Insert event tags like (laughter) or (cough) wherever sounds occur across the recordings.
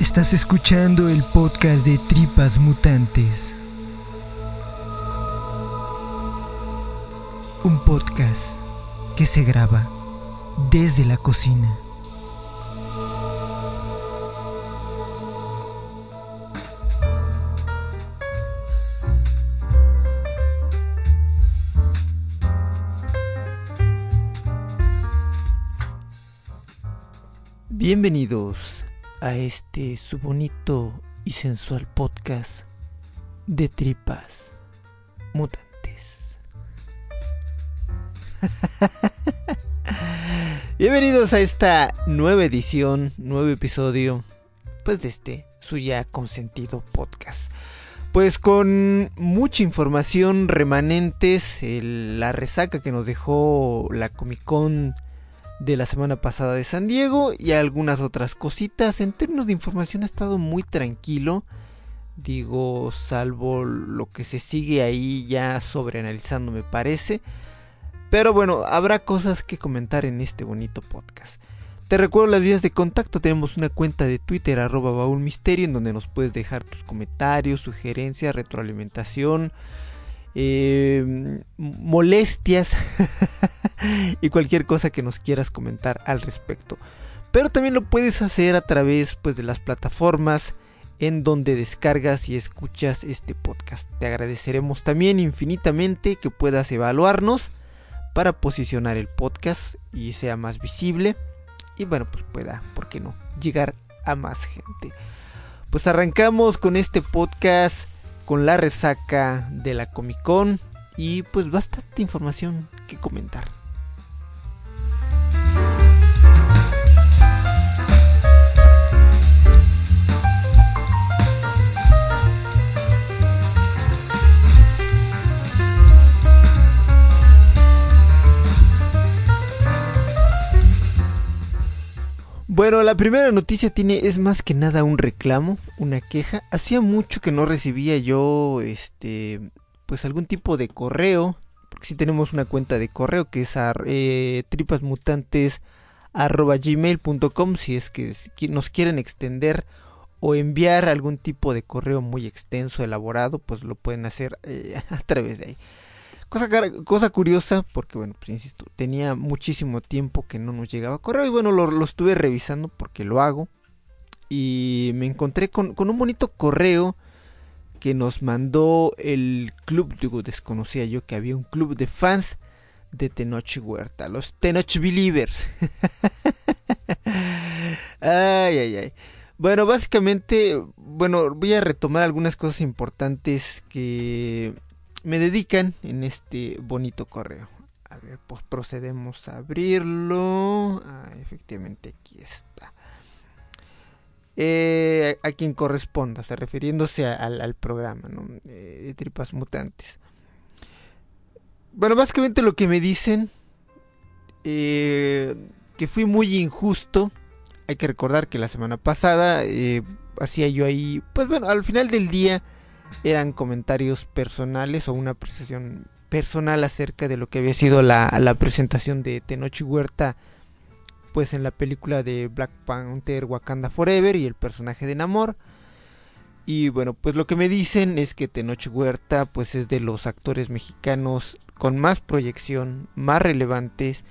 Estás escuchando el podcast de Tripas Mutantes. Un podcast que se graba desde la cocina. A este su bonito y sensual podcast de tripas mutantes. (laughs) Bienvenidos a esta nueva edición, nuevo episodio, pues de este su ya consentido podcast. Pues con mucha información remanentes, la resaca que nos dejó la Comic Con de la semana pasada de San Diego y algunas otras cositas. En términos de información ha estado muy tranquilo. Digo, salvo lo que se sigue ahí ya sobreanalizando me parece. Pero bueno, habrá cosas que comentar en este bonito podcast. Te recuerdo las vías de contacto. Tenemos una cuenta de Twitter, arroba baúlmisterio, en donde nos puedes dejar tus comentarios, sugerencias, retroalimentación, eh, molestias (laughs) y cualquier cosa que nos quieras comentar al respecto. Pero también lo puedes hacer a través pues, de las plataformas en donde descargas y escuchas este podcast. Te agradeceremos también infinitamente que puedas evaluarnos para posicionar el podcast y sea más visible y bueno pues pueda, ¿por qué no?, llegar a más gente. Pues arrancamos con este podcast con la resaca de la Comic Con y pues bastante información que comentar. Bueno, la primera noticia tiene es más que nada un reclamo, una queja. Hacía mucho que no recibía yo este pues algún tipo de correo, porque sí tenemos una cuenta de correo que es eh, tripasmutantes@gmail.com si es que nos quieren extender o enviar algún tipo de correo muy extenso, elaborado, pues lo pueden hacer eh, (laughs) a través de ahí. Cosa, cosa curiosa, porque bueno, pues insisto, tenía muchísimo tiempo que no nos llegaba correo y bueno, lo, lo estuve revisando porque lo hago y me encontré con, con un bonito correo que nos mandó el club, digo, desconocía yo que había un club de fans de Tenoch Huerta, los Tenoch Believers. (laughs) ay, ay, ay. Bueno, básicamente, bueno, voy a retomar algunas cosas importantes que me dedican en este bonito correo. A ver, pues procedemos a abrirlo. Ah, efectivamente, aquí está. Eh, a quien corresponda, o sea, refiriéndose al programa, ¿no? Eh, de Tripas Mutantes. Bueno, básicamente lo que me dicen, eh, que fui muy injusto. Hay que recordar que la semana pasada eh, hacía yo ahí, pues bueno, al final del día eran comentarios personales o una apreciación personal acerca de lo que había sido la, la presentación de Tenochi Huerta pues en la película de Black Panther Wakanda Forever y el personaje de Namor. Y bueno pues lo que me dicen es que Tenoch Huerta pues es de los actores mexicanos con más proyección más relevantes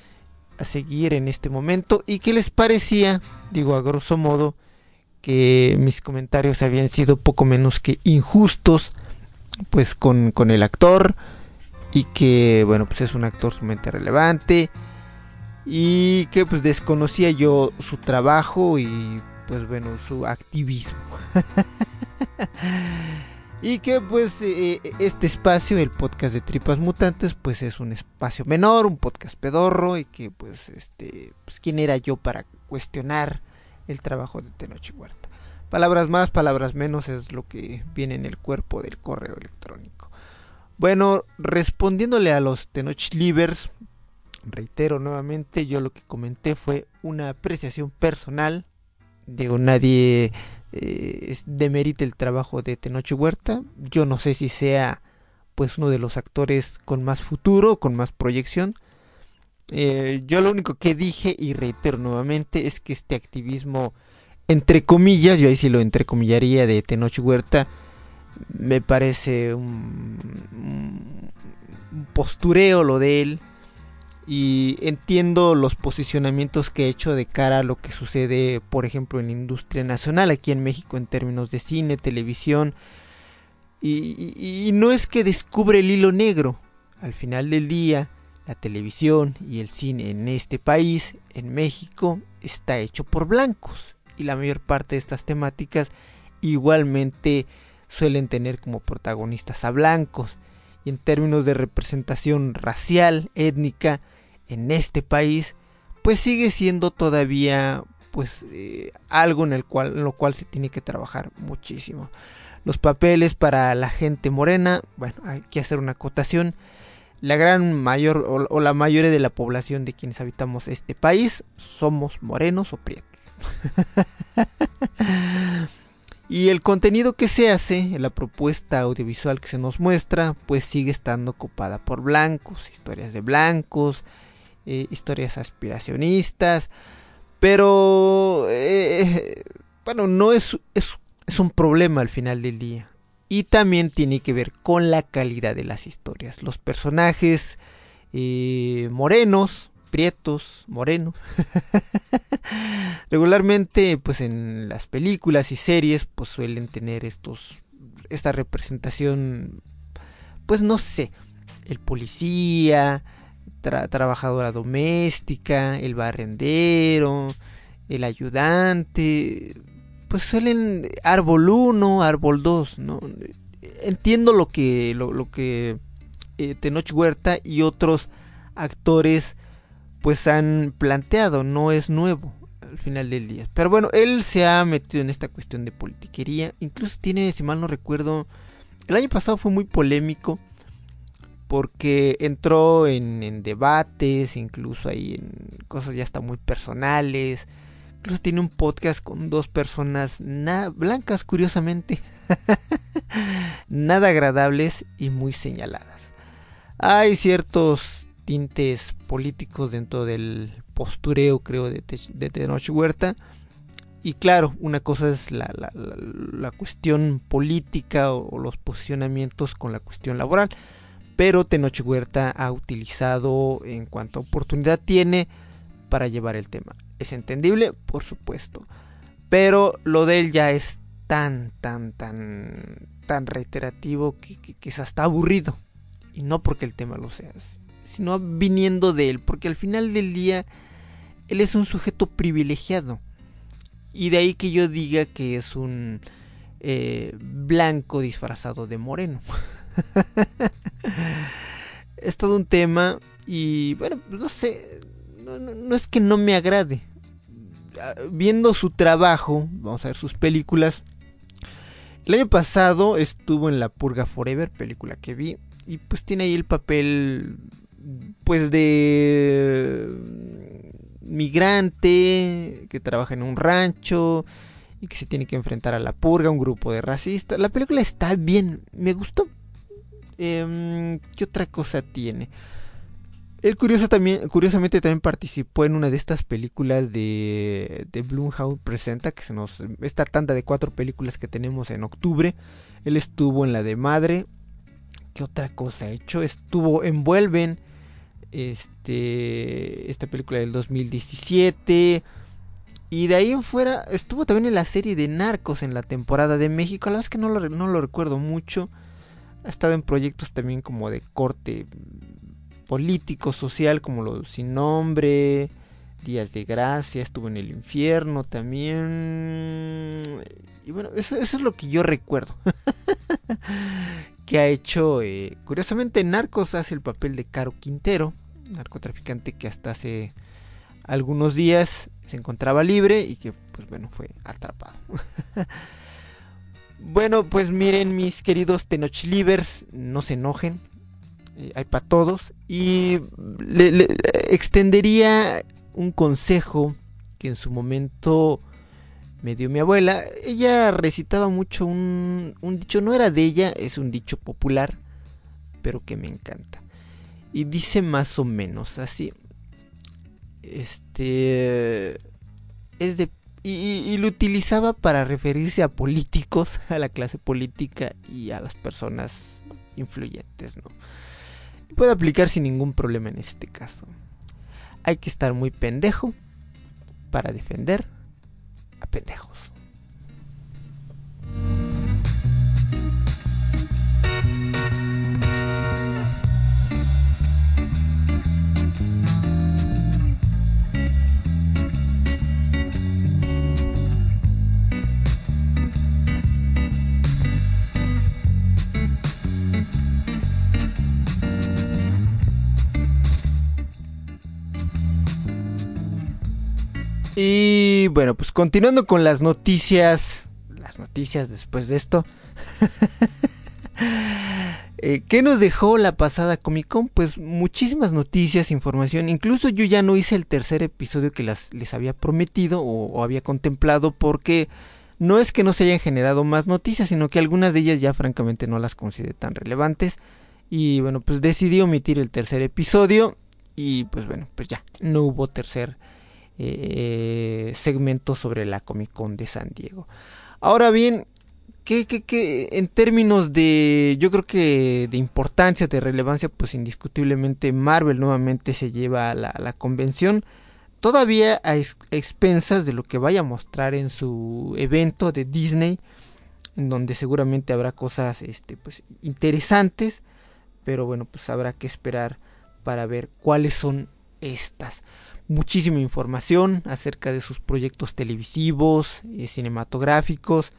a seguir en este momento y que les parecía digo a grosso modo que mis comentarios habían sido poco menos que injustos pues con, con el actor y que bueno pues es un actor sumamente relevante y que pues desconocía yo su trabajo y pues bueno su activismo. (laughs) Y que pues eh, este espacio el podcast de tripas mutantes pues es un espacio menor un podcast pedorro y que pues este pues quién era yo para cuestionar el trabajo de Tenoch Huerta palabras más palabras menos es lo que viene en el cuerpo del correo electrónico bueno respondiéndole a los Tenoch Livers reitero nuevamente, yo lo que comenté fue una apreciación personal. Digo, nadie eh, demerite el trabajo de Tenoch Huerta. Yo no sé si sea pues uno de los actores con más futuro, con más proyección. Eh, yo lo único que dije y reitero nuevamente es que este activismo, entre comillas, yo ahí sí lo entrecomillaría de Tenoch Huerta, me parece un, postureo lo de él y entiendo los posicionamientos que he hecho de cara a lo que sucede, por ejemplo, en industria nacional aquí en México en términos de cine, televisión. Y, no es que descubre el hilo negro. Al final del día, la televisión y el cine en este país, en México, está hecho por blancos. Y la mayor parte de estas temáticas igualmente suelen tener como protagonistas a blancos. Y en términos de representación racial, étnica, en este país, pues sigue siendo todavía pues eh, algo en el cual en lo cual se tiene que trabajar muchísimo. Los papeles para la gente morena, bueno, hay que hacer una acotación. La gran mayor o, la mayoría de la población de quienes habitamos este país somos morenos o prietos. (laughs) y el contenido que se hace, la propuesta audiovisual que se nos muestra, pues sigue estando ocupada por blancos, historias de blancos, eh, historias aspiracionistas, pero eh, bueno, no es, es, es un problema al final del día. Y también tiene que ver con la calidad de las historias. Los personajes eh, morenos, prietos, morenos. (laughs) Regularmente, pues en las películas y series, pues suelen tener estos, esta representación, pues no sé, el policía, trabajadora doméstica, el barrendero, el ayudante, pues suelen árbol 1, árbol 2, ¿no? Entiendo lo que, lo, que eh, Tenoch Huerta y otros actores pues han planteado, no es nuevo al final del día. Pero bueno, él se ha metido en esta cuestión de politiquería, incluso tiene, si mal no recuerdo, el año pasado fue muy polémico porque entró en, debates, incluso ahí en cosas ya hasta muy personales. Incluso tiene un podcast con dos personas blancas, curiosamente, (laughs) nada agradables y muy señaladas. Hay ciertos tintes políticos dentro del postureo, creo, de, de Tenoch Huerta. Y claro, una cosa es la, la, cuestión política o los posicionamientos con la cuestión laboral pero Tenoch Huerta ha utilizado en cuanto a oportunidad tiene para llevar el tema. ¿Es entendible? Por supuesto. Pero lo de él ya es tan, tan, tan, tan reiterativo que, que, es hasta aburrido. Y no porque el tema lo sea, sino viniendo de él. Porque al final del día, él es un sujeto privilegiado. Y de ahí que yo diga que es un eh, blanco disfrazado de moreno. (laughs) es todo un tema y bueno, no sé, no, es que no me agrade. Ah, viendo su trabajo, vamos a ver sus películas. El año pasado estuvo en La Purga Forever, película que vi, y pues tiene ahí el papel pues de migrante que trabaja en un rancho y que se tiene que enfrentar a la purga, un grupo de racistas. La película está bien, me gustó, Em, ¿Qué otra cosa tiene? Él curioso curiosamente también participó en una de estas películas de, de Blumhouse Presenta, que se nos, esta tanda de cuatro películas que tenemos en octubre. Él estuvo en la de Madre. ¿Qué otra cosa ha hecho? Estuvo en Vuelven, este, esta película del 2017. Y de ahí en fuera estuvo también en la serie de Narcos en la temporada de México. La verdad es que no lo, no lo recuerdo mucho. Ha estado en proyectos también como de corte político, social, como los Sin Nombre, Días de Gracia, estuvo en el infierno también. Y bueno, eso, es lo que yo recuerdo. (laughs) que ha hecho, eh, curiosamente, Narcos hace el papel de Caro Quintero, narcotraficante que hasta hace algunos días se encontraba libre y que, pues bueno, fue atrapado. (laughs) Bueno, pues miren mis queridos Tenoch no se enojen, eh, hay para todos. Y le, extendería un consejo que en su momento me dio mi abuela. Ella recitaba mucho un, un dicho, no era de ella, es un dicho popular, pero que me encanta. Y dice más o menos así. Este... Es de... Y, lo utilizaba para referirse a políticos, (laughs) a la clase política y a las personas influyentes, ¿no? Puede aplicar sin ningún problema en este caso. Hay que estar muy pendejo para defender a pendejos. Y bueno, pues continuando con las noticias. Las noticias después de esto. (laughs) eh, ¿Qué nos dejó la pasada Comic Con? Pues muchísimas noticias, información. Incluso yo ya no hice el tercer episodio que las, les había prometido o, había contemplado porque no es que no se hayan generado más noticias, sino que algunas de ellas ya francamente no las consideré tan relevantes. Y bueno, pues decidí omitir el tercer episodio y pues bueno, pues ya, no hubo tercer eh, segmento sobre la Comic Con de San Diego. Ahora bien, que, que, en términos de, yo creo que de importancia, de relevancia, pues indiscutiblemente Marvel nuevamente se lleva a la, convención. Todavía a, expensas de lo que vaya a mostrar en su evento de Disney, en donde seguramente habrá cosas este, pues, interesantes, pero bueno, pues habrá que esperar para ver cuáles son estas muchísima información acerca de sus proyectos televisivos y cinematográficos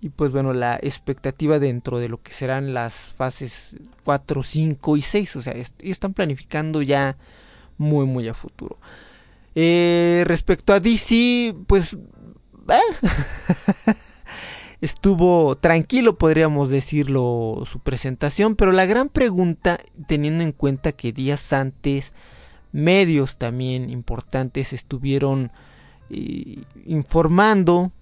y pues bueno la expectativa dentro de lo que serán las fases 4, 5 y 6 o sea están planificando ya muy muy a futuro. Eh, respecto a DC pues eh, (laughs) estuvo tranquilo podríamos decirlo su presentación pero la gran pregunta teniendo en cuenta que días antes medios también importantes estuvieron eh, informando,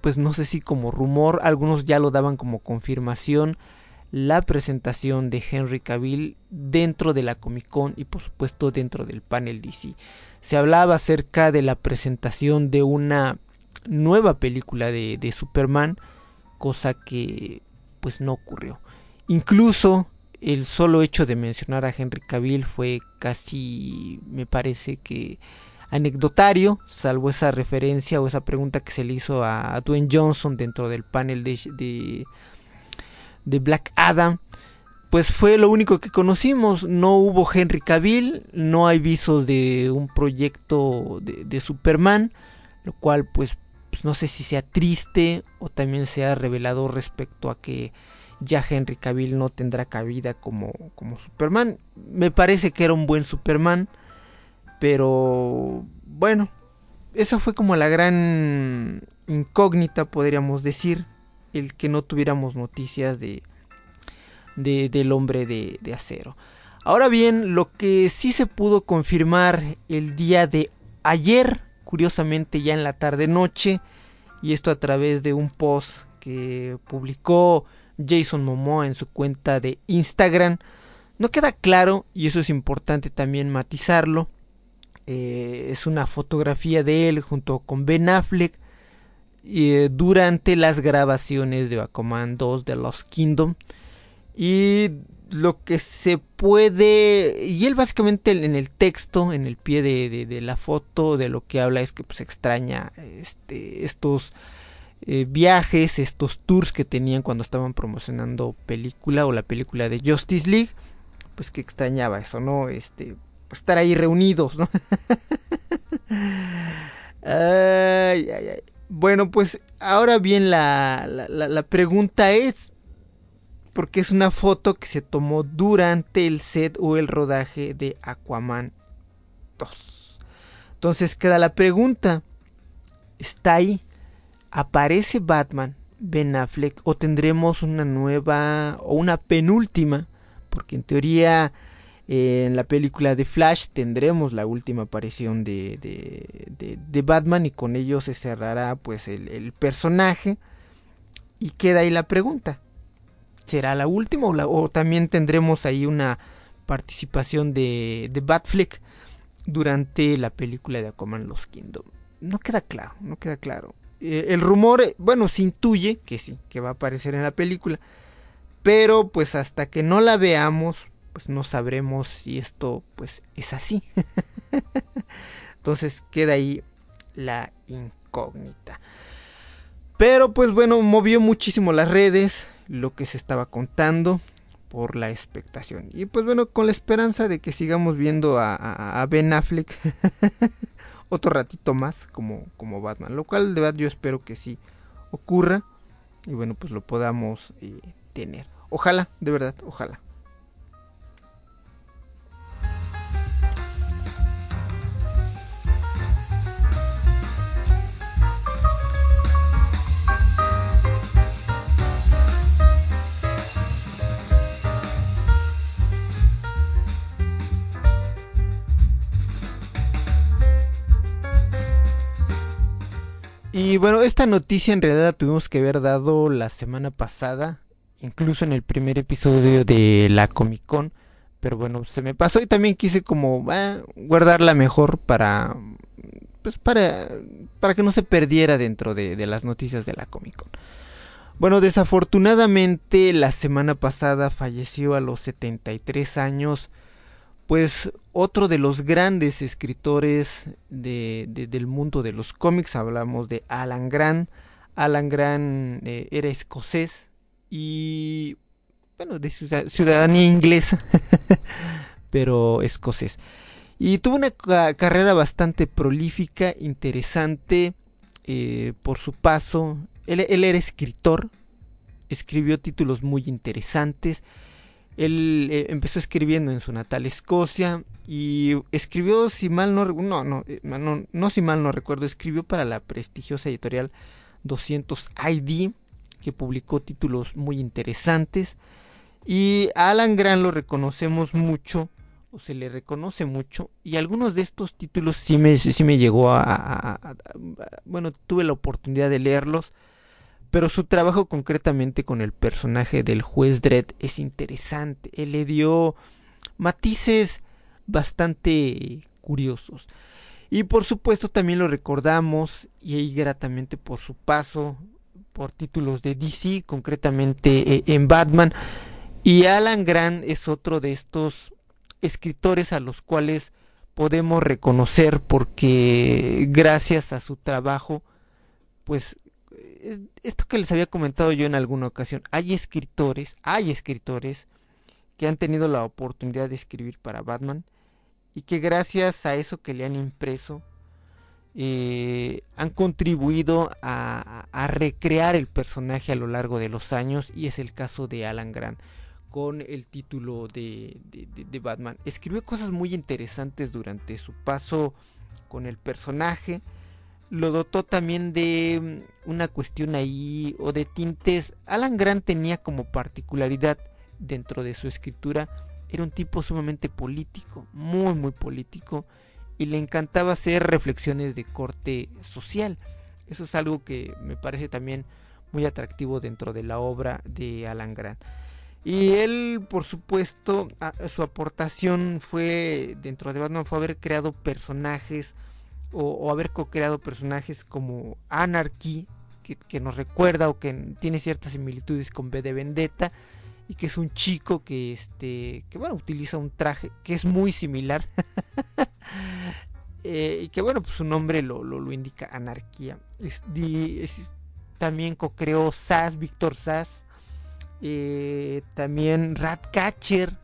pues no sé si como rumor, algunos ya lo daban como confirmación, la presentación de Henry Cavill dentro de la Comic Con y por supuesto dentro del panel DC. Se hablaba acerca de la presentación de una nueva película de, de Superman, cosa que pues no ocurrió. Incluso el solo hecho de mencionar a Henry Cavill fue casi, me parece que anecdotario, salvo esa referencia o esa pregunta que se le hizo a, Dwayne Johnson dentro del panel de, de, Black Adam. Pues fue lo único que conocimos. No hubo Henry Cavill, no hay visos de un proyecto de, de Superman, lo cual pues, pues no sé si sea triste o también sea revelador respecto a que ya Henry Cavill no tendrá cabida como, como Superman. Me parece que era un buen Superman, pero bueno, esa fue como la gran incógnita, podríamos decir, el que no tuviéramos noticias de, de del hombre de, de acero. Ahora bien, lo que sí se pudo confirmar el día de ayer, curiosamente ya en la tarde noche, y esto a través de un post que publicó Jason Momoa en su cuenta de Instagram. No queda claro, y eso es importante también matizarlo. Eh, es una fotografía de él junto con Ben Affleck eh, durante las grabaciones de Aquaman 2 de Lost Kingdom. Y lo que se puede. Y él básicamente en el texto, en el pie de, la foto, de lo que habla es que pues extraña este, estos eh, viajes, estos tours que tenían cuando estaban promocionando película o la película de Justice League, pues que extrañaba eso, ¿no? Este, pues, estar ahí reunidos, ¿no? (laughs) Bueno, pues ahora bien la, la, la pregunta es, porque es una foto que se tomó durante el set o el rodaje de Aquaman 2. Entonces queda la pregunta, ¿está ahí? Aparece Batman, Ben Affleck, o tendremos una nueva o una penúltima, porque en teoría en la película de Flash tendremos la última aparición de, de, Batman y con ello se cerrará pues el, personaje. Y queda ahí la pregunta. ¿Será la última o, también tendremos ahí una participación de, de Batfleck durante la película de Aquaman Los Kingdom? No queda claro, no queda claro. Eh, el rumor, eh, bueno, se intuye que sí, que va a aparecer en la película. Pero pues hasta que no la veamos, pues no sabremos si esto pues es así. (laughs) Entonces queda ahí la incógnita. Pero pues bueno, movió muchísimo las redes lo que se estaba contando por la expectación. Y pues bueno, con la esperanza de que sigamos viendo a, Ben Affleck (laughs) otro ratito más como, como Batman. Lo cual de verdad yo espero que sí ocurra. Y bueno, pues lo podamos eh, tener. Ojalá, de verdad, ojalá. Y bueno, esta noticia en realidad la tuvimos que haber dado la semana pasada, incluso en el primer episodio de la Comic Con, pero bueno, se me pasó y también quise como ah, guardarla mejor para pues para para que no se perdiera dentro de, de las noticias de la Comic Con. Bueno, desafortunadamente la semana pasada falleció a los 73 años pues otro de los grandes escritores de, del mundo de los cómics, hablamos de Alan Grant. Alan Grant eh, era escocés y, bueno, de ciudadanía inglesa, (laughs) pero escocés. Y tuvo una carrera bastante prolífica, interesante eh, por su paso. Él era escritor, escribió títulos muy interesantes él eh, empezó escribiendo en su natal Escocia y escribió, si mal no, no, no, eh, no, no, si mal no recuerdo, escribió para la prestigiosa editorial 200 ID, que publicó títulos muy interesantes. Y a Alan Grant lo reconocemos mucho, o se le reconoce mucho, y algunos de estos títulos sí me, sí me llegó a bueno, tuve la oportunidad de leerlos pero su trabajo concretamente con el personaje del juez Dredd es interesante. Él le dio matices bastante curiosos. Y por supuesto también lo recordamos y ahí gratamente por su paso por títulos de DC, concretamente eh, en Batman. Y Alan Grant es otro de estos escritores a los cuales podemos reconocer porque gracias a su trabajo pues esto que les había comentado yo en alguna ocasión, hay escritores, hay escritores que han tenido la oportunidad de escribir para Batman y que gracias a eso que le han impreso eh, han contribuido a, recrear el personaje a lo largo de los años y es el caso de Alan Grant con el título de, de Batman. Escribió cosas muy interesantes durante su paso con el personaje lo dotó también de mm, una cuestión ahí o de tintes. Alan Grant tenía como particularidad dentro de su escritura, era un tipo sumamente político, muy muy político, y le encantaba hacer reflexiones de corte social. Eso es algo que me parece también muy atractivo dentro de la obra de Alan Grant. Y él, por supuesto, su aportación fue dentro de Batman fue haber creado personajes o, haber co-creado personajes como Anarchy, que, nos recuerda o que tiene ciertas similitudes con B de Vendetta y que es un chico que este que bueno utiliza un traje que es muy similar. (laughs) Eh, y que bueno pues su nombre lo, lo, indica anarquía también co-creó Sass Víctor Sass eh, también Ratcatcher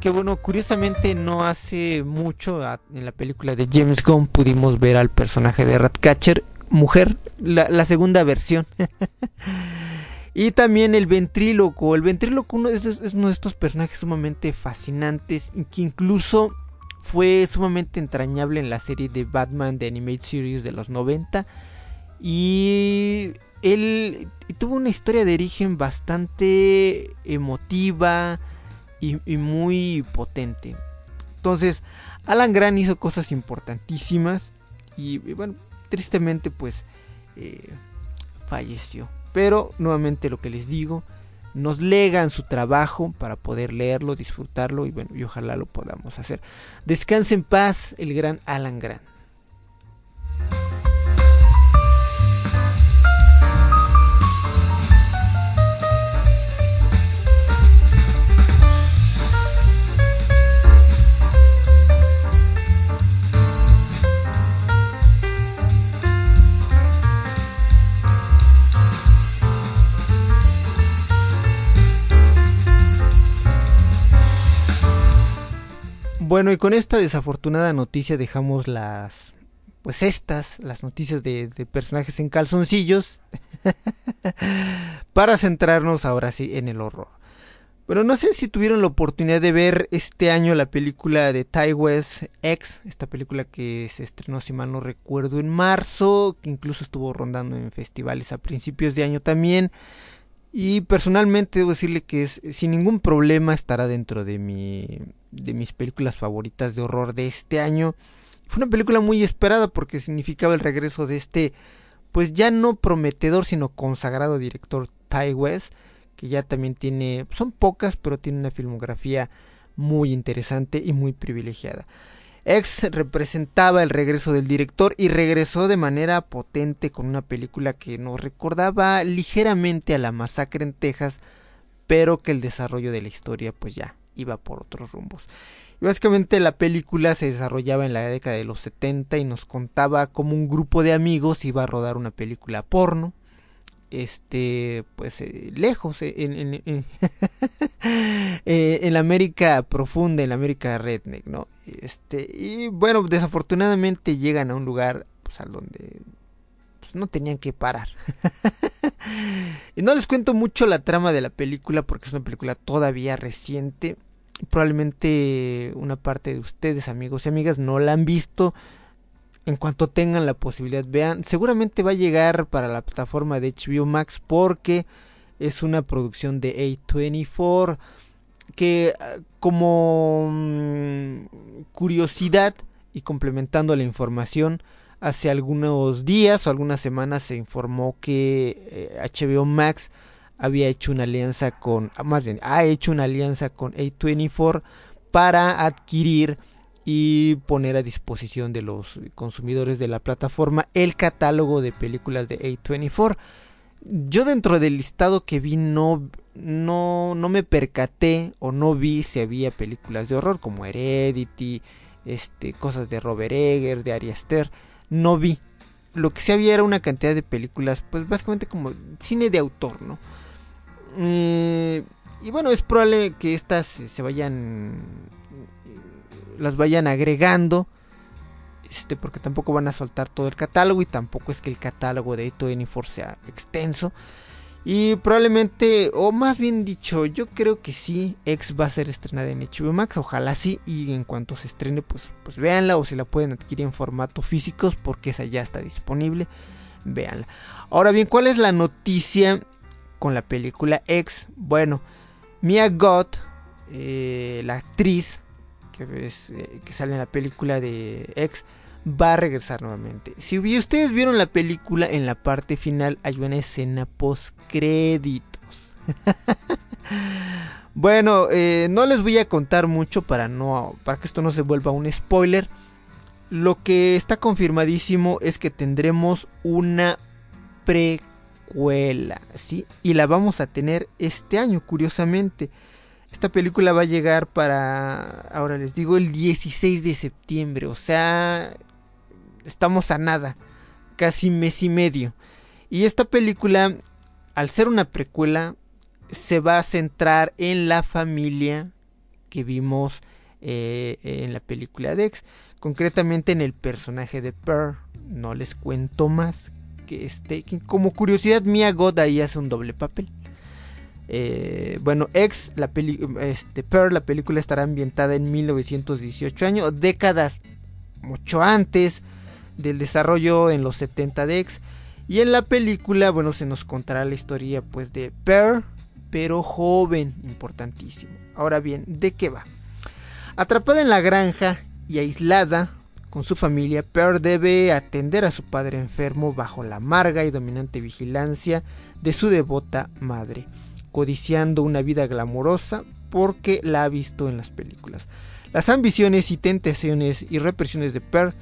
que bueno, curiosamente no hace mucho en la película de James Gunn pudimos ver al personaje de Ratcatcher, mujer, la, segunda versión. (laughs) y también el ventríloco. El ventríloco es, es, uno de estos personajes sumamente fascinantes que incluso fue sumamente entrañable en la serie de Batman de Animate Series de los 90. Y él tuvo una historia de origen bastante emotiva y, muy potente. Entonces, Alan Grant hizo cosas importantísimas y, bueno, tristemente pues eh, falleció. Pero nuevamente lo que les digo, nos legan su trabajo para poder leerlo, disfrutarlo y bueno, y ojalá lo podamos hacer. Descanse en paz el gran Alan Grant. Bueno, y con esta desafortunada noticia dejamos las, pues estas, las noticias de, personajes en calzoncillos, (laughs) para centrarnos ahora sí en el horror. Bueno, no sé si tuvieron la oportunidad de ver este año la película de Ty West X, esta película que se estrenó, si mal no recuerdo, en marzo, que incluso estuvo rondando en festivales a principios de año también. Y personalmente debo decirle que sin ningún problema estará dentro de, mi, de mis películas favoritas de horror de este año. Fue una película muy esperada porque significaba el regreso de este, pues ya no prometedor, sino consagrado director Ty West, que ya también tiene, son pocas, pero tiene una filmografía muy interesante y muy privilegiada. X representaba el regreso del director y regresó de manera potente con una película que nos recordaba ligeramente a la masacre en Texas, pero que el desarrollo de la historia pues ya iba por otros rumbos. Y básicamente la película se desarrollaba en la década de los 70 y nos contaba cómo un grupo de amigos iba a rodar una película porno este pues eh, lejos eh, en, (laughs) eh, en, la América profunda en la América redneck no este y bueno desafortunadamente llegan a un lugar pues al donde pues, no tenían que parar. (laughs) Y no les cuento mucho la trama de la película porque es una película todavía reciente probablemente una parte de ustedes amigos y amigas no la han visto. En cuanto tengan la posibilidad vean. Seguramente va a llegar para la plataforma de HBO Max porque es una producción de A24 que ah, como mm, curiosidad y complementando la información hace algunos días o algunas semanas se informó que HBO eh, Max había hecho una alianza con más bien ha hecho una alianza con A24 para adquirir y poner a disposición de los consumidores de la plataforma el catálogo de películas de A24. Yo dentro del listado que vi no, no, no me percaté o no vi si había películas de horror como Heredity, este, cosas de Robert Egger, de Ari Aster, no vi. Lo que sí había era una cantidad de películas, pues básicamente como cine de autor, ¿no? Eh, y bueno, es probable que estas se vayan las vayan agregando. Este, porque tampoco van a soltar todo el catálogo y tampoco es que el catálogo de A24 sea extenso. Y probablemente, o más bien dicho, yo creo que sí, X va a ser estrenada en HBO Max, ojalá sí, y en cuanto se estrene, pues, pues véanla o si la pueden adquirir en formato físicos, porque esa ya está disponible, véanla. Ahora bien, ¿cuál es la noticia con la película X? Bueno, Mia Goth, eh, la actriz, eh, que, sale en la película de X, va a regresar nuevamente. Si ustedes vieron la película, en la parte final hay una escena post créditos. (laughs) bueno, eh, no les voy a contar mucho para no para que esto no se vuelva un spoiler. Lo que está confirmadísimo es que tendremos una ¿sí? Y la vamos a tener este año, curiosamente. Esta película va a llegar para, ahora les digo, el 16 de septiembre. O sea, estamos a nada. Casi mes y medio. Y esta película, al ser una precuela, se va a centrar en la familia que vimos eh, en la película Dex. Concretamente en el personaje de Pearl. No les cuento más. Este, que como curiosidad, Mia God ahí hace un doble papel. Eh, bueno, X, la este, Pearl, la película estará ambientada en 1918 años, décadas mucho antes del desarrollo en los 70 de X. Y en la película, bueno, se nos contará la historia pues de Pearl, pero joven, importantísimo. Ahora bien, ¿de qué va? Atrapada en la granja y aislada con su familia, Pearl debe atender a su padre enfermo bajo la amarga y dominante vigilancia de su devota madre, codiciando una vida glamurosa porque la ha visto en las películas. Las ambiciones y tentaciones y represiones de Per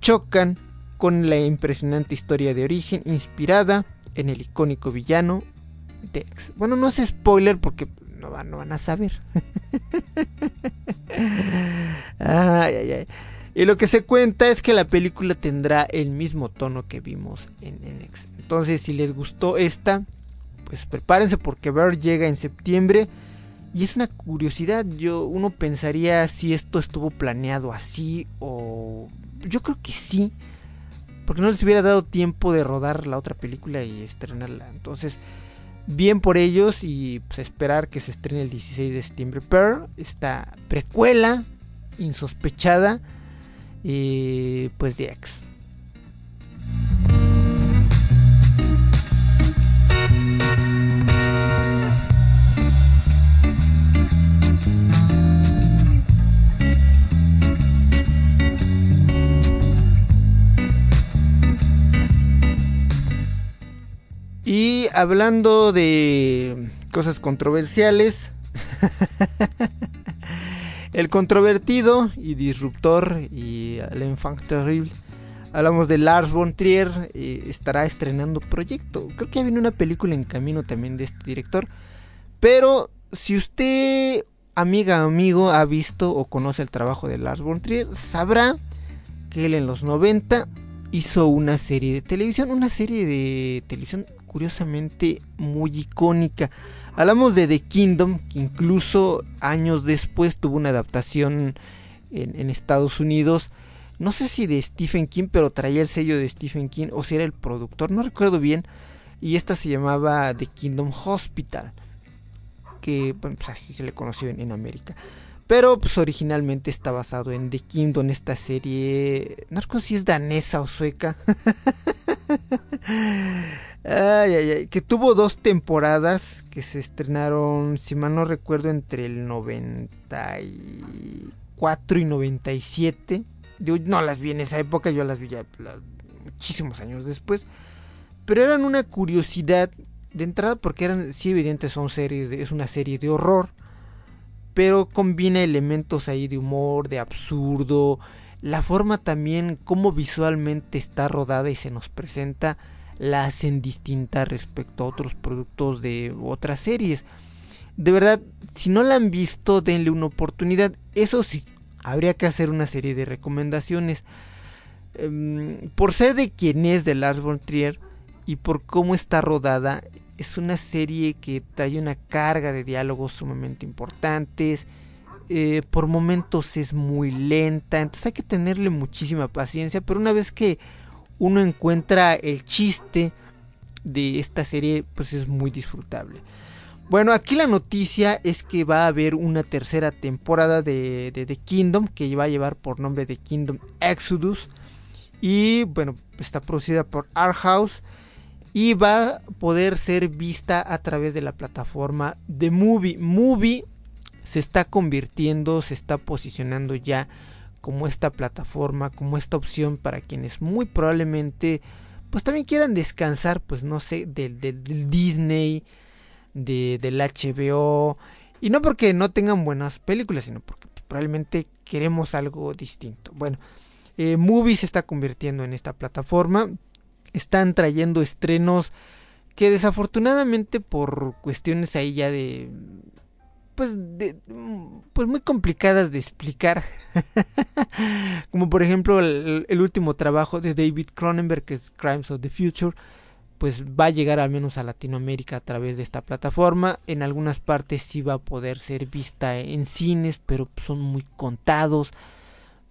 chocan con la impresionante historia de origen inspirada en el icónico villano Dex. Bueno, no es spoiler porque no no van a saber. (laughs) ay, ay, ay. Y lo que se cuenta es que la película tendrá el mismo tono que vimos en, en X. Entonces, si les gustó esta, pues prepárense porque Bear llega en septiembre y es una curiosidad, yo uno pensaría si esto estuvo planeado así o yo creo que sí, porque no les hubiera dado tiempo de rodar la otra película y estrenarla. Entonces, bien por ellos y pues, esperar que se estrene el 16 de septiembre. Pearl, esta precuela insospechada y pues de X. Y hablando de cosas controversiales, (laughs) el controvertido y disruptor y el enfant terrible, hablamos de Lars von Trier, eh, estará estrenando proyecto. Creo que ya viene una película en camino también de este director. Pero si usted, amiga, amigo, ha visto o conoce el trabajo de Lars von Trier, sabrá que él en los 90 hizo una serie de televisión, una serie de televisión curiosamente muy icónica. Hablamos de The Kingdom, que incluso años después tuvo una adaptación en, Estados Unidos. No sé si de Stephen King, pero traía el sello de Stephen King, o si era el productor, no recuerdo bien. Y esta se llamaba The Kingdom Hospital, que pues así se le conoció en, en América. Pero pues originalmente está basado en The Kingdom, esta serie. No recuerdo si es danesa o sueca. (laughs) Ay, ay, ay, que tuvo dos temporadas que se estrenaron, si mal no recuerdo, entre el 94 y 97. Yo no las vi en esa época, yo las vi ya muchísimos años después. Pero eran una curiosidad de entrada porque eran, sí, evidente, son series, es una serie de horror. Pero combina elementos ahí de humor, de absurdo. La forma también, como visualmente está rodada y se nos presenta la hacen distinta respecto a otros productos de otras series. De verdad, si no la han visto, denle una oportunidad. Eso sí, habría que hacer una serie de recomendaciones. Em, por ser de quien es de Lars von Trier y por cómo está rodada, es una serie que trae una carga de diálogos sumamente importantes. Eh, por momentos es muy lenta, entonces hay que tenerle muchísima paciencia, pero una vez que uno encuentra el chiste de esta serie, pues es muy disfrutable. Bueno, aquí la noticia es que va a haber una tercera temporada de, The Kingdom, que va a llevar por nombre de Kingdom Exodus. Y bueno, está producida por Art House y va a poder ser vista a través de la plataforma de Movie. Movie se está convirtiendo, se está posicionando ya como esta plataforma, como esta opción para quienes muy probablemente pues también quieran descansar, pues no sé, del, Disney, de, del HBO, y no porque no tengan buenas películas, sino porque probablemente queremos algo distinto. Bueno, eh, Movie se está convirtiendo en esta plataforma, están trayendo estrenos que desafortunadamente por cuestiones ahí ya de pues, de, pues muy complicadas de explicar. (laughs) Como por ejemplo el, último trabajo de David Cronenberg, que es Crimes of the Future, pues va a llegar al menos a Latinoamérica a través de esta plataforma. En algunas partes sí va a poder ser vista en cines, pero son muy contados.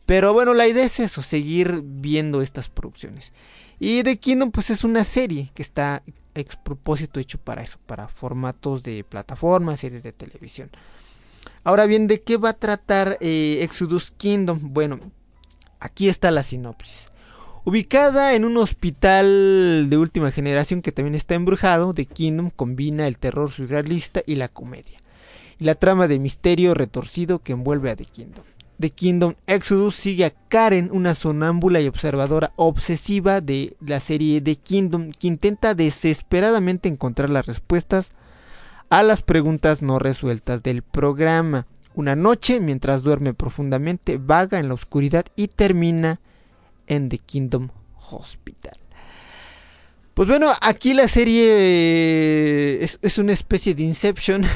Pero bueno, la idea es eso, seguir viendo estas producciones. Y The Kingdom pues es una serie que está ex propósito hecho para eso, para formatos de plataformas, series de televisión. Ahora bien, ¿de qué va a tratar eh, Exodus Kingdom? Bueno, aquí está la sinopsis. Ubicada en un hospital de última generación que también está embrujado, The Kingdom combina el terror surrealista y la comedia. Y la trama de misterio retorcido que envuelve a The Kingdom. The Kingdom Exodus sigue a Karen, una sonámbula y observadora obsesiva de la serie The Kingdom, que intenta desesperadamente encontrar las respuestas a las preguntas no resueltas del programa. Una noche, mientras duerme profundamente, vaga en la oscuridad y termina en The Kingdom Hospital. Pues bueno, aquí la serie eh, es, una especie de Inception. (laughs)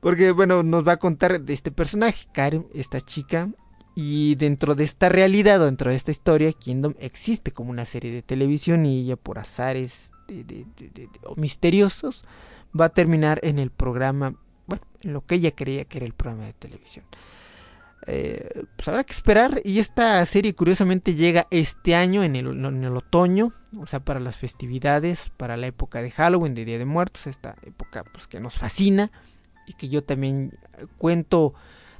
Porque bueno, nos va a contar de este personaje, Karen, esta chica. Y dentro de esta realidad, dentro de esta historia, Kingdom existe como una serie de televisión y ella por azares misteriosos va a terminar en el programa, bueno, en lo que ella creía que era el programa de televisión. Eh, pues habrá que esperar. Y esta serie curiosamente llega este año en el, otoño, o sea, para las festividades, para la época de Halloween, de Día de Muertos, esta época pues que nos fascina y que yo también cuento,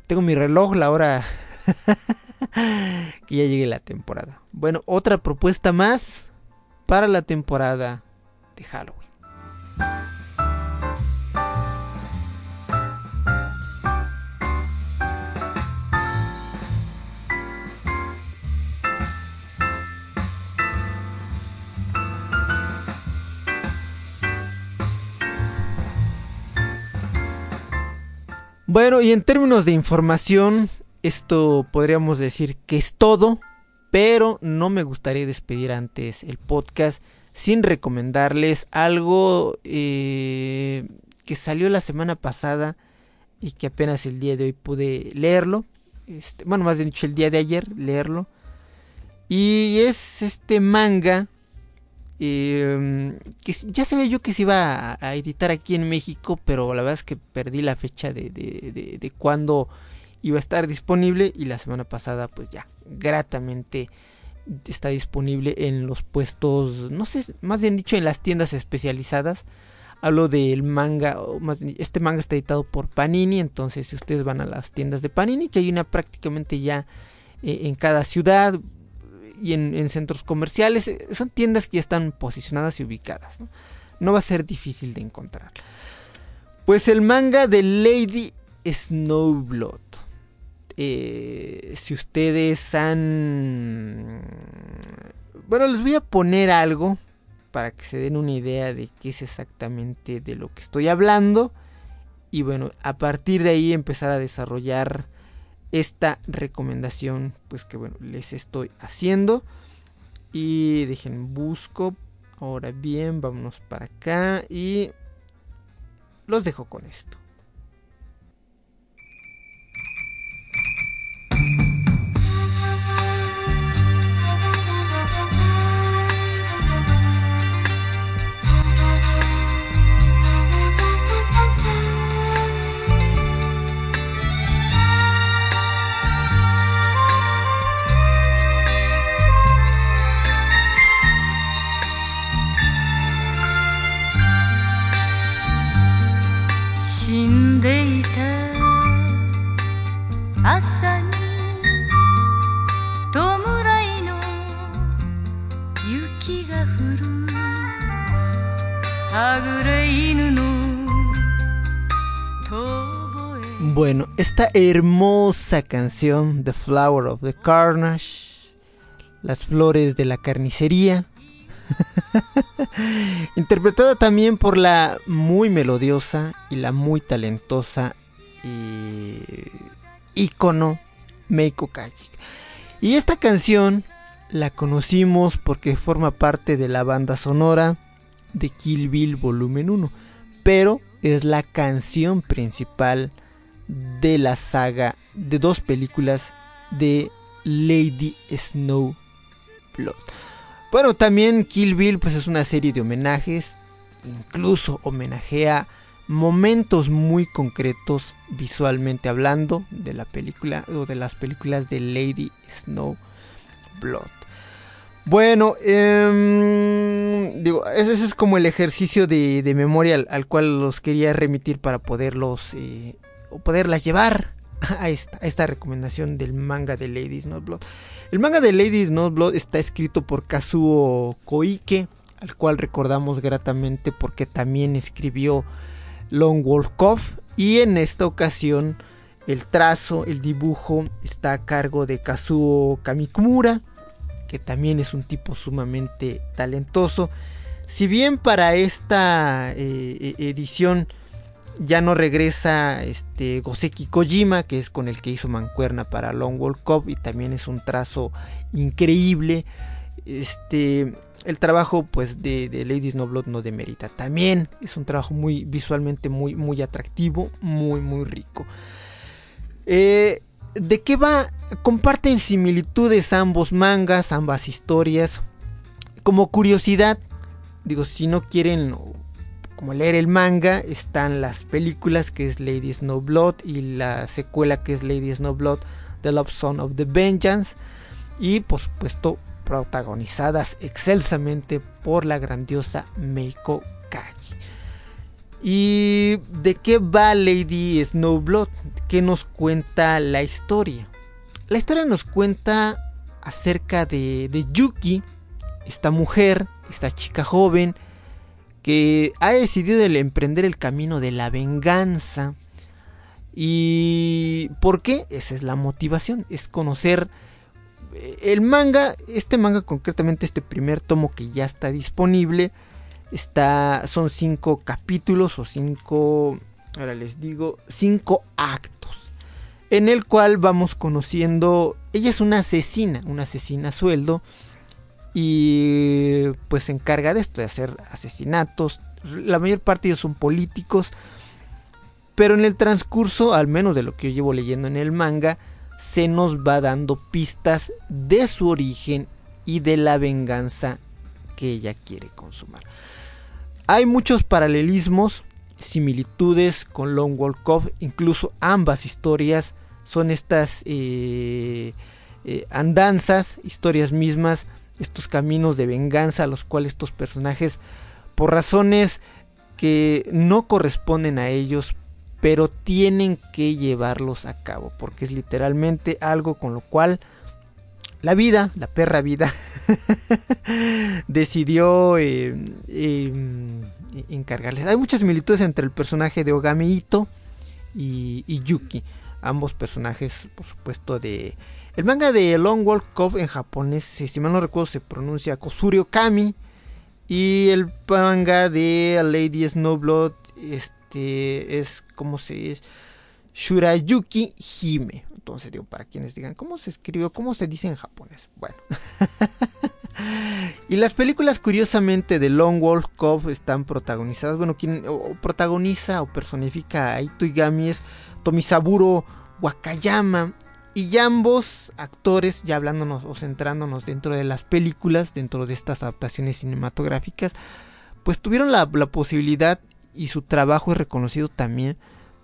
tengo mi reloj, la hora (laughs) que ya llegue la temporada. Bueno, otra propuesta más para la temporada de Halloween. Bueno, y en términos de información, esto podríamos decir que es todo, pero no me gustaría despedir antes el podcast sin recomendarles algo eh, que salió la semana pasada y que apenas el día de hoy pude leerlo. Este, bueno, más bien dicho, el día de ayer leerlo. Y es este manga eh, que ya sabía yo que se iba a, editar aquí en México, pero la verdad es que perdí la fecha de, de, de, cuándo iba a estar disponible y la semana pasada pues ya gratamente está disponible en los puestos, no sé, más bien dicho en las tiendas especializadas. Hablo del manga, este manga está editado por Panini, entonces si ustedes van a las tiendas de Panini, que hay una prácticamente ya eh, en cada ciudad, y en, centros comerciales. Eh, son tiendas que ya están posicionadas y ubicadas. ¿no? va a ser difícil de encontrar. Pues el manga de Lady Snowblood. Eh, si ustedes han... Bueno, les voy a poner algo para que se den una idea de qué es exactamente de lo que estoy hablando. Y bueno, a partir de ahí empezar a desarrollar esta recomendación pues que bueno les estoy haciendo. Y dejen busco. Ahora bien vámonos para acá y los dejo con esto Bueno, esta hermosa canción, The Flower of the Carnage, las flores de la carnicería, (laughs) interpretada también por la muy melodiosa y la muy talentosa y ícono Meiko Kajik. Y esta canción la conocimos porque forma parte de la banda sonora de Kill Bill Volumen 1, pero es la canción principal de la saga de dos películas de Lady Snow Blood. Bueno, también Kill Bill pues es una serie de homenajes, incluso homenajea momentos muy concretos visualmente hablando de la película o de las películas de Lady Snow Blood. Bueno, em, digo, ese, es como el ejercicio de, memoria al, cual los quería remitir para poderlos eh, o poderlas llevar (laughs) a esta, recomendación del manga de Ladies Not Blood. El manga de Ladies Not Blood está escrito por Kazuo Koike, al cual recordamos gratamente porque también escribió Long Wolf Cove y en esta ocasión el trazo, el dibujo está a cargo de Kazuo Kamikura, que también es un tipo sumamente talentoso. Si bien para esta eh, e, edición ya no regresa este Goseki Kojima, que es con el que hizo mancuerna para Long World Cup y también es un trazo increíble. Este el trabajo pues de, Ladies No Blood no demerita. También es un trabajo muy visualmente muy muy atractivo, muy muy rico. Eh, ¿De qué va? Comparten similitudes ambos mangas, ambas historias. Como curiosidad, digo, si no quieren como leer el manga, están las películas que es Lady Snowblood y la secuela que es Lady Snowblood, The Love Song of the Vengeance. Y por supuesto, protagonizadas excelsamente por la grandiosa Meiko Kaji. ¿Y de qué va Lady Snowblood? ¿Qué nos cuenta la historia? La historia nos cuenta acerca de, de Yuki, esta mujer, esta chica joven, que ha decidido emprender el camino de la venganza. ¿Y por qué? Esa es la motivación, es conocer eh, el manga, este manga concretamente, este primer tomo que ya está disponible, está, son cinco capítulos o cinco, ahora les digo, cinco actos, en el cual vamos conociendo, ella es una asesina, una asesina a sueldo, y pues se encarga de esto, de hacer asesinatos. La mayor parte de ellos son políticos, pero en el transcurso, al menos de lo que yo llevo leyendo en el manga, se nos va dando pistas de su origen y de la venganza que ella quiere consumar. Hay muchos paralelismos, similitudes con Long Walk Cove, incluso ambas historias son estas eh, eh, andanzas, historias mismas estos caminos de venganza a los cuales estos personajes, por razones que no corresponden a ellos, pero tienen que llevarlos a cabo, porque es literalmente algo con lo cual la vida, la perra vida, (laughs) decidió eh, em, encargarles. Hay muchas similitudes entre el personaje de Ogami Ito y, y Yuki, ambos personajes, por supuesto, de el manga de Long Walk Cove en japonés, si mal no recuerdo, se pronuncia Kosurio Kami. Y el manga de Lady Snowblood este, es como se dice Shurayuki Hime. Entonces digo, para quienes digan, ¿cómo se escribió? ¿Cómo se dice en japonés? Bueno. (laughs) y las películas, curiosamente, de Long Wolf Cove están protagonizadas. Bueno, quien protagoniza o personifica a Ito Igami es Tomisaburo Wakayama. Y ambos actores, ya hablándonos o centrándonos dentro de las películas, dentro de estas adaptaciones cinematográficas, pues tuvieron la, posibilidad y su trabajo es reconocido también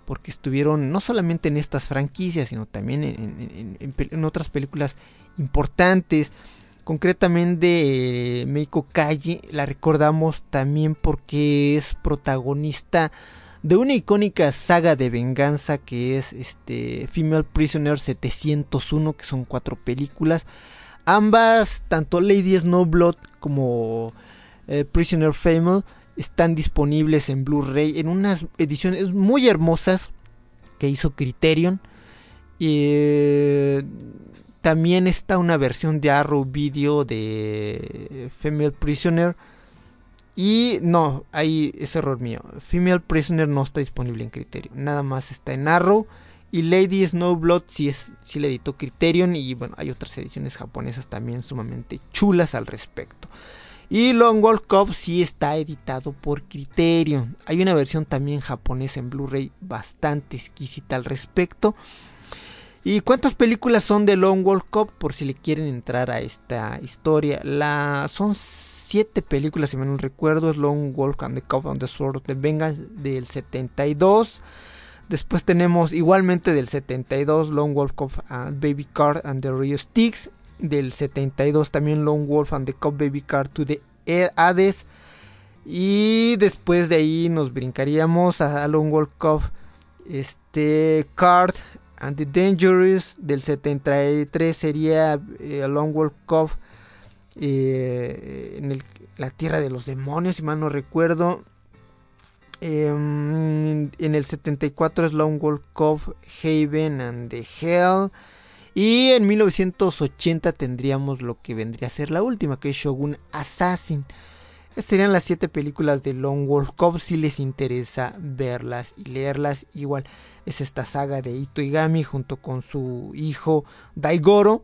porque estuvieron no solamente en estas franquicias, sino también en, otras películas importantes. Concretamente, eh, Meiko Kaji la recordamos también porque es protagonista de una icónica saga de venganza que es este Female Prisoner 701, que son cuatro películas. Ambas, tanto Lady Snowblood como eh, Prisoner Female, están disponibles en Blu-ray en unas ediciones muy hermosas que hizo Criterion. y también está una versión de Arrow Video de Female Prisoner y no, ahí es error mío. Female Prisoner no está disponible en Criterion. Nada más está en Arrow. Y Lady Snowblood sí, es, sí le editó Criterion. Y bueno, hay otras ediciones japonesas también sumamente chulas al respecto. Y Long Walk Cup sí está editado por Criterion. Hay una versión también japonesa en Blu-ray bastante exquisita al respecto. ¿Y cuántas películas son de Long Walk Cup? Por si le quieren entrar a esta historia. La, son siete películas, si me no recuerdo. Es Long Walk and the Cup on the Sword the Vengeance del 72. Después tenemos igualmente del 72 Long Wolf of Baby Card and the Rio Sticks. Del 72 también Long Wolf and the Cup Baby Card to the Hades. Y después de ahí nos brincaríamos a Long Wolf Cup este, Card and the Dangerous. Del 73 sería eh, Long Wolf Cove. Eh, en la Tierra de los Demonios, si mal no recuerdo. Em, en el 74 es Long Wolf Cove, Haven and the Hell. Y en 1980 tendríamos lo que vendría a ser la última, que es Shogun Assassin. Estas serían las siete películas de Long Wolf Cove si les interesa verlas y leerlas. Igual es esta saga de Ito Igami junto con su hijo Daigoro.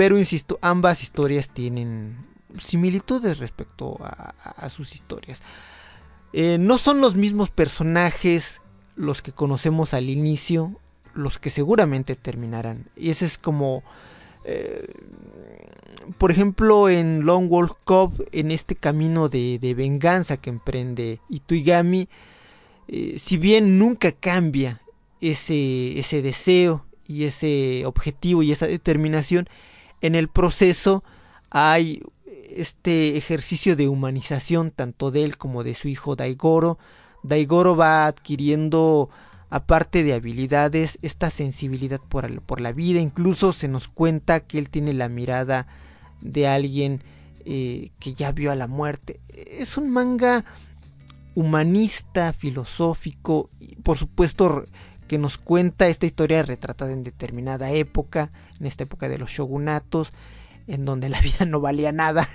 Pero insisto, ambas historias tienen similitudes respecto a, sus historias. Eh, no son los mismos personajes los que conocemos al inicio los que seguramente terminarán. Y ese es como... Eh, por ejemplo, en Long Wolf Cove, en este camino de, venganza que emprende Ituigami, eh, si bien nunca cambia ese, ese deseo y ese objetivo y esa determinación, en el proceso hay este ejercicio de humanización tanto de él como de su hijo Daigoro. Daigoro va adquiriendo aparte de habilidades, esta sensibilidad por, la vida. Incluso se nos cuenta que él tiene la mirada de alguien eh, que ya vio a la muerte. Es un manga humanista, filosófico, y por supuesto que nos cuenta esta historia retratada en determinada época, en esta época de los shogunatos, en donde la (laughs) vida no valía nada,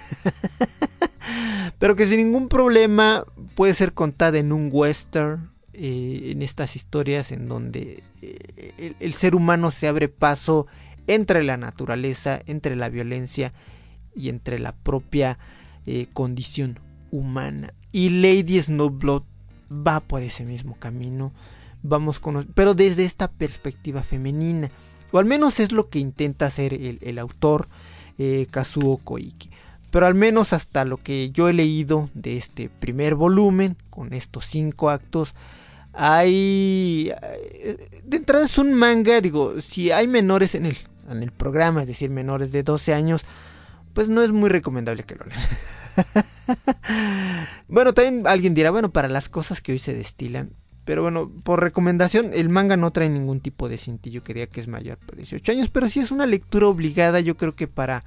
(laughs) pero que sin ningún problema puede ser contada en un western, eh, en estas historias en donde eh, el, ser humano se abre paso entre la naturaleza, entre la violencia y entre la propia eh, condición humana. Y Lady Snowblood va por ese mismo camino. Vamos con, pero desde esta perspectiva femenina. O al menos es lo que intenta hacer el, autor Kazuo Koike. Pero al menos hasta lo que yo he leído de este primer volumen, con estos cinco actos, hay... Eh, de entrada es un manga, digo, si hay menores en el, en el programa, es decir, menores de 12 años, pues no es muy recomendable que lo lean. (laughs) bueno, también alguien dirá, bueno, para las cosas que hoy se destilan. Pero bueno, por recomendación, el manga no trae ningún tipo de cintillo que diga que es mayor de 18 años, pero sí es una lectura obligada, yo creo que para,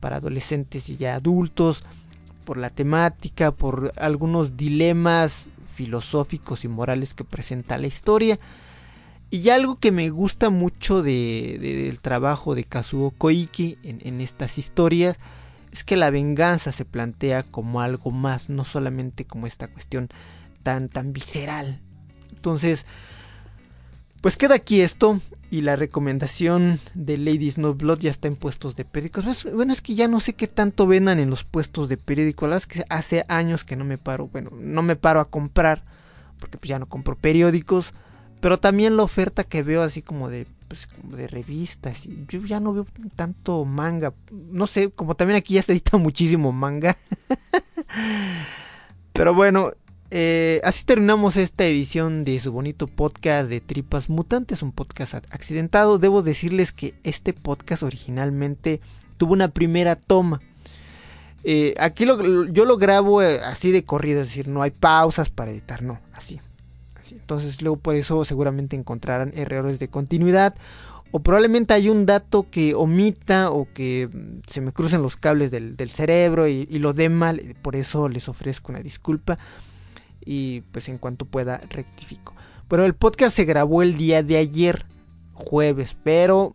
para adolescentes y ya adultos, por la temática, por algunos dilemas filosóficos y morales que presenta la historia. Y algo que me gusta mucho de, del trabajo de Kazuo Koike en, en, estas historias es que la venganza se plantea como algo más, no solamente como esta cuestión tan, tan visceral. Entonces, pues queda aquí esto y la recomendación de Lady Snowblood ya está en puestos de periódicos. Pues, bueno, es que ya no sé qué tanto vendan en los puestos de periódicos. La verdad es que hace años que no me paro, bueno, no me paro a comprar porque pues ya no compro periódicos. Pero también la oferta que veo así como de, pues, como de revistas. Yo ya no veo tanto manga. No sé, como también aquí ya se edita (laughs) muchísimo manga. (laughs) Pero bueno, eh, así terminamos esta edición de su bonito podcast de Tripas Mutantes, un podcast accidentado. Debo decirles que este podcast originalmente tuvo una primera toma. Eh, aquí yo lo grabo eh, así de corrido, es decir, no hay pausas para editar, no, así. Entonces luego por eso seguramente encontrarán errores de continuidad o probablemente hay un dato que omita o que mm, se me crucen los cables del, cerebro y, lo dé mal, por eso les ofrezco una disculpa y pues en cuanto pueda rectifico. Pero el podcast se grabó el día de ayer, jueves, pero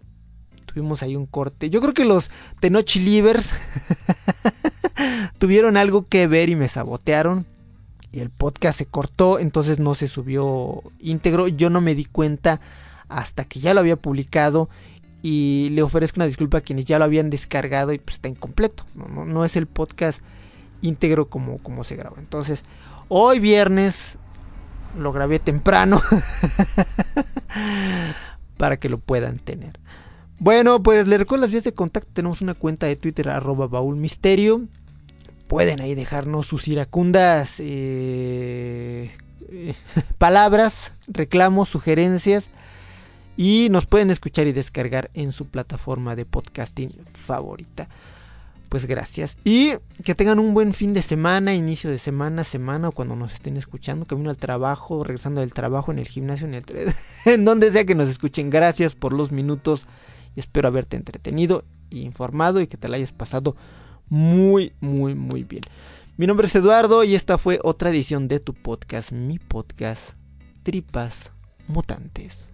tuvimos ahí un corte. Yo creo que los Tenochi Livers (laughs) tuvieron algo que ver y me sabotearon. Y el podcast se cortó, entonces no se subió íntegro. Yo no me di cuenta hasta que ya lo había publicado. Y le ofrezco una disculpa a quienes ya lo habían descargado y pues está incompleto. No, no, es el podcast íntegro como, como se graba. Entonces, Hoy viernes lo grabé temprano (laughs) para que lo puedan tener. Bueno, pues les recuerdo las vías de contacto. Tenemos una cuenta de Twitter arroba baúlmisterio. Pueden ahí dejarnos sus iracundas eh, (laughs) palabras, reclamos, sugerencias. Y nos pueden escuchar y descargar en su plataforma de podcasting favorita. Pues gracias. Y que tengan un buen fin de semana, inicio de semana, semana, o cuando nos estén escuchando, camino al trabajo, regresando del trabajo, en el gimnasio, en el (laughs) en donde sea que nos escuchen. Gracias por los minutos y espero haberte entretenido y informado y que te la hayas pasado muy, muy, muy bien. Mi nombre es Eduardo y esta fue otra edición de tu podcast, mi podcast, Tripas Mutantes.